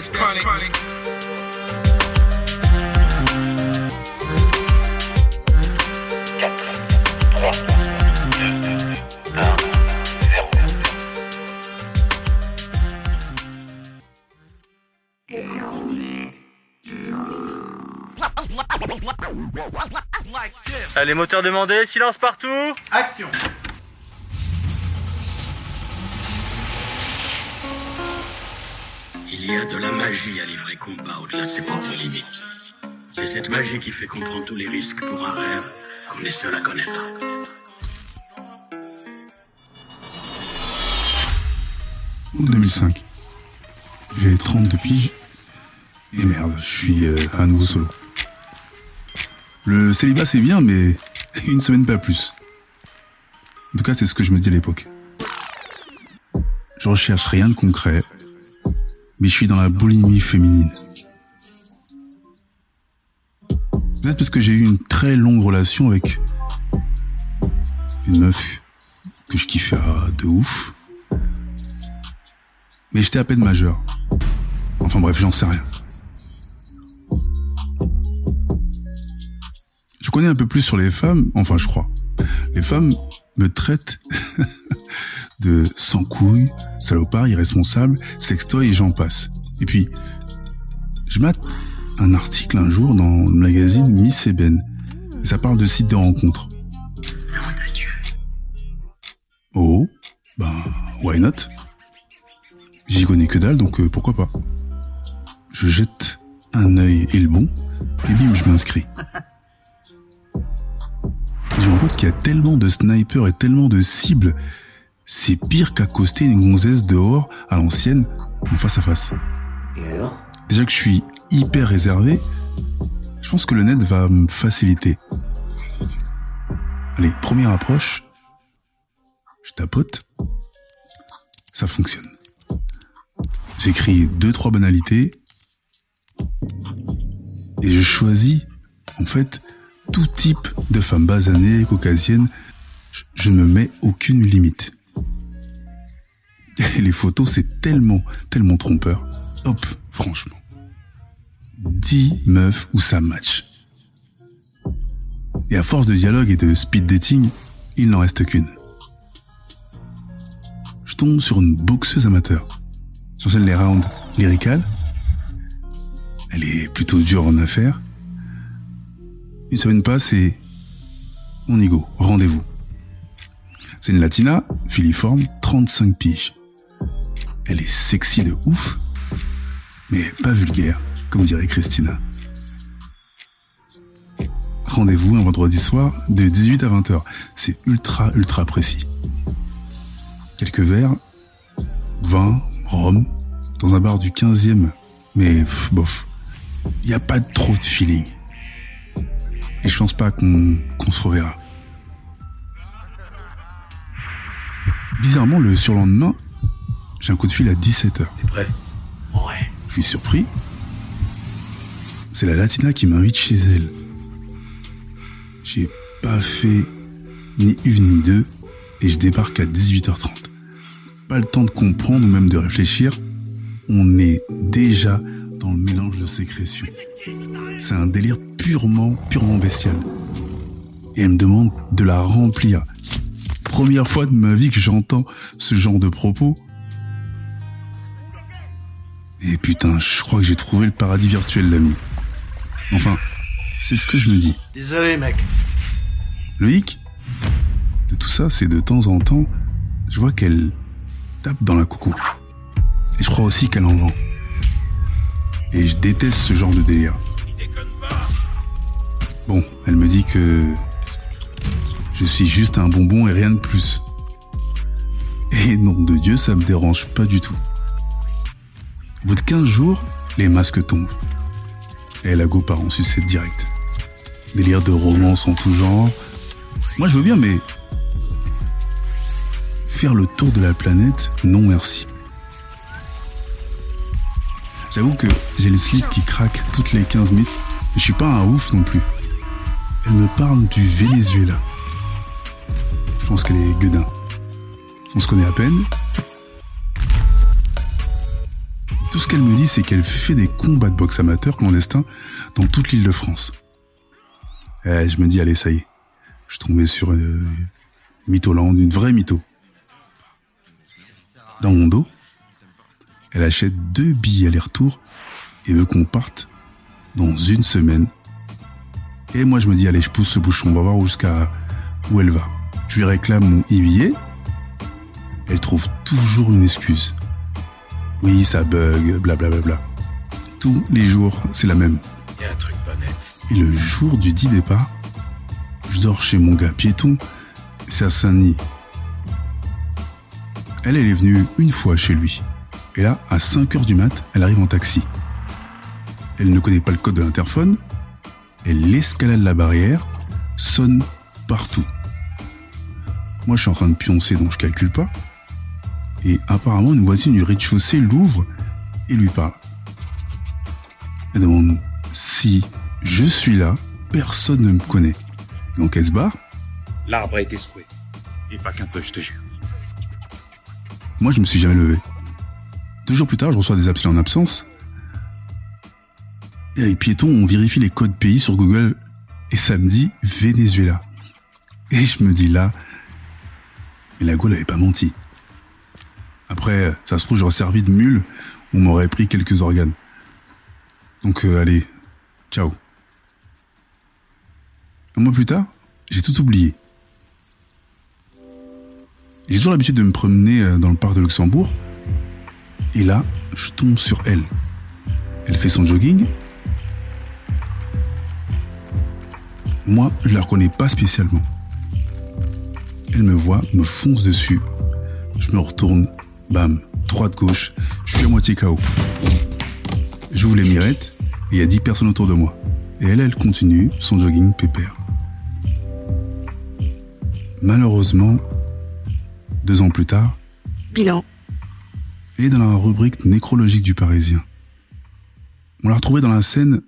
that's chronic. Allez, moteur demandé, silence partout Action Il y a de la magie à livrer combat au-delà de ses propres limites. C'est cette magie qui fait qu'on prend tous les risques pour un rêve qu'on est seul à connaître. Août 2005. J'ai 32 piges. Et merde, je suis euh, à nouveau solo. Le célibat c'est bien, mais une semaine pas plus. En tout cas, c'est ce que je me dis à l'époque. Je recherche rien de concret, mais je suis dans la boulimie féminine. Peut-être parce que j'ai eu une très longue relation avec une meuf que je kiffais de ouf. Mais j'étais à peine majeur. Enfin bref, j'en sais rien. Je connais un peu plus sur les femmes, enfin je crois. Les femmes me traitent de sans couilles, salopard, irresponsable, sextoy et j'en passe. Et puis, je mate un article un jour dans le magazine Miss Eben. Ça parle de sites de rencontres. Oh, ben, why not? J'y connais que dalle, donc euh, pourquoi pas? Je jette un œil et le bon, et bim, je m'inscris. Et je me rends compte qu'il y a tellement de snipers et tellement de cibles, c'est pire qu'accoster une gonzesse dehors, à l'ancienne, en face à face. Et alors? Déjà que je suis hyper réservé, je pense que le net va me faciliter. Ça, c'est sûr. Allez, première approche, je tapote, ça fonctionne. J'écris deux, trois banalités, et je choisis, en fait, tout type de femme basanée, caucasienne. Je- Je ne me mets aucune limite. Et les photos, c'est tellement, tellement trompeur. Hop, franchement. 10 meufs où ça match. Et à force de dialogue et de speed dating, il n'en reste qu'une. Je tombe sur une boxeuse amateur. J'enchaîne les rounds lyricales. Elle est plutôt dure en affaires. Une semaine passe et on y go, rendez-vous. C'est une latina, filiforme, 35 piges. Elle est sexy de ouf, mais pas vulgaire, comme dirait Christina. Rendez-vous un vendredi soir de 18 à 20h. C'est ultra, ultra précis. Quelques verres, vin, rhum, dans un bar du 15e, mais bof. Il n'y a pas trop de feeling. Et je pense pas qu'on qu'on se reverra. Bizarrement, le surlendemain, j'ai un coup de fil à 17h. T'es prêt? Ouais. Je suis surpris. C'est la Latina qui m'invite chez elle. J'ai pas fait ni une ni deux et je débarque à 18h30. Pas le temps de comprendre ou même de réfléchir. On est déjà dans le mélange de sécrétions. C'est un délire purement, purement bestial. Et elle me demande de la remplir. Première fois de ma vie que j'entends ce genre de propos. Et putain, je crois que j'ai trouvé le paradis virtuel, l'ami. Enfin, c'est ce que je me dis. Désolé, mec. Le hic de tout ça, c'est de temps en temps, je vois qu'elle tape dans la coco. Et je crois aussi qu'elle en vend. Et je déteste ce genre de délire. Bon, elle me dit que je suis juste un bonbon et rien de plus. Et nom de Dieu, ça me dérange pas du tout. Au bout de 15 jours, les masques tombent. Et la go part en sucette direct. Délire de romance en tout genre. Moi je veux bien, mais faire le tour de la planète, non merci. J'avoue que j'ai le slip qui craque toutes les 15 minutes, je suis pas un ouf non plus. Elle me parle du Venezuela. Je pense qu'elle est gueudin. On se connaît à peine. Tout ce qu'elle me dit, c'est qu'elle fait des combats de boxe amateur clandestins dans toute l'île de France. Eh, je me dis, allez, ça y est. Je suis tombé sur euh, Mytholand, une vraie mytho. Dans mon dos, elle achète deux billets aller-retour et veut qu'on parte dans une semaine. Et moi, je me dis, allez, je pousse ce bouchon, on va voir jusqu'à où elle va. Je lui réclame mon e-billet. Elle trouve toujours une excuse. Oui, ça bug, blablabla. Bla bla. Tous les jours, c'est la même. Y a un truc pas net. Et le jour du dit départ, je dors chez mon gars piéton, c'est à Saint-Denis. Elle, elle est venue une fois chez lui. Et là, à 5 heures du mat, elle arrive en taxi. Elle ne connaît pas le code de l'interphone. Elle escalade la barrière, sonne partout. Moi, je suis en train de pioncer, donc je calcule pas. Et apparemment, une voisine du rez-de-chaussée l'ouvre et lui parle. Elle demande si je suis là, personne ne me connaît. Donc elle se barre. L'arbre a été secoué. Et pas qu'un peu, je te jure. Moi, je me suis jamais levé. Deux jours plus tard, je reçois des appels en absence. Et avec Piéton, on vérifie les codes pays sur Google et ça me dit Venezuela. Et je me dis là, mais la Gaule n'avait pas menti. Après, ça se trouve, j'aurais servi de mule, on m'aurait pris quelques organes. Donc euh, allez, ciao. Un mois plus tard, j'ai tout oublié. J'ai toujours l'habitude de me promener euh, dans le parc de Luxembourg. Et là, je tombe sur elle. Elle fait son jogging. Moi, je la reconnais pas spécialement. Elle me voit, me fonce dessus. Je me retourne, bam, droite gauche, je suis à moitié KO. J'ouvre les mirettes et il y a 10 personnes autour de moi. Et elle, elle continue son jogging pépère. Malheureusement, deux ans plus tard, Bilan. elle est dans la rubrique nécrologique du Parisien. On l'a retrouvée dans la scène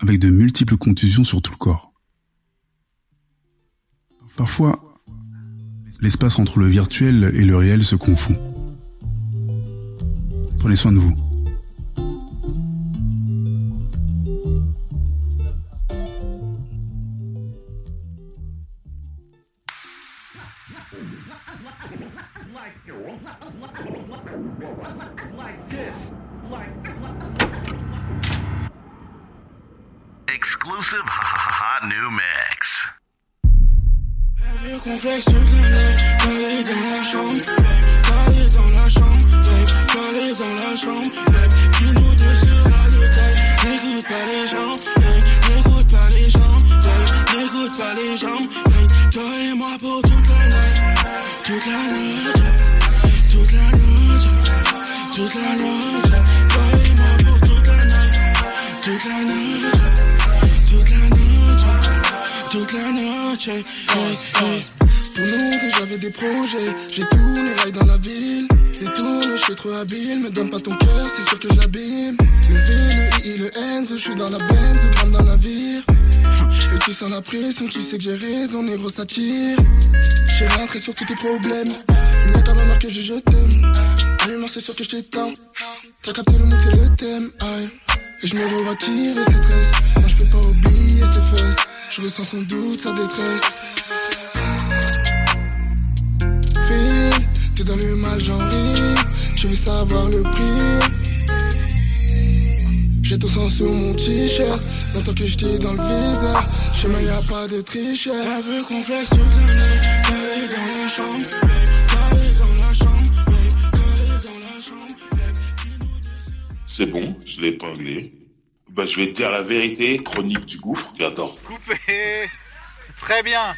avec de multiples contusions sur tout le corps. Parfois, l'espace entre le virtuel et le réel se confond. Prenez soin de vous. Exclusive hot new mix. Avec complexe de planète, calé dans la chambre, calé dans la chambre, calé dans la chambre, qui nous deux sera de taille, n'écoute pas les gens, n'écoute pas les gens, n'écoute pas les gens, toi et moi pour toute la nuit, toute la nuit, toute la nuit, toute la nuit, toi et moi pour toute la nuit, toute la nuit, toute la nuit. Toute la yes. Pour nous j'avais des projets, j'ai tourné dans la ville. Suis trop habile, me donne pas ton cœur, c'est sûr que je l'abîme. Le V, le I, le N, je suis dans la benz, grande dans la vire. Et tu sens la pression, tu sais que j'ai raison, négro ça tire. J'ai rentré sur tous tes problèmes. Il n'y a qu'à ma que je, je t'aime. Allez, c'est sûr que je t'éteins. T'as capté le mot, c'est le thème, aïe. Et je me revois tirer ses tresses. Non, je peux pas oublier ses fesses. Je ressens sans doute sa détresse. Savoir le prix. J'ai tout sang sur mon t-shirt. Longtemps que je t'ai dans le viseur. Chez moi, y a pas de tricheur. Avec complexe toute la nuit, dans la chambre. C'est bon, je l'ai épinglé. Bah, je vais te dire la vérité, chronique du gouffre. Et attends. Coupé Très bien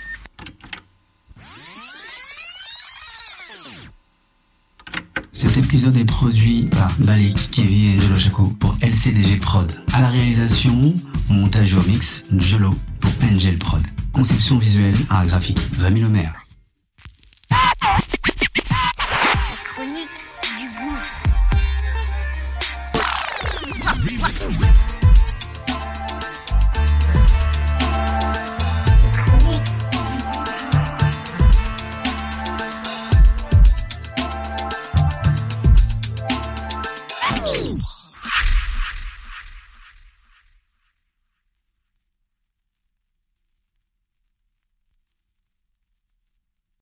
Cet épisode est produit par Balik, Kevin et Jolo Chaco pour LCDG Prod. À la réalisation, montage au mix, Jolo pour Angel Prod. Conception visuelle, art graphique, Rémi.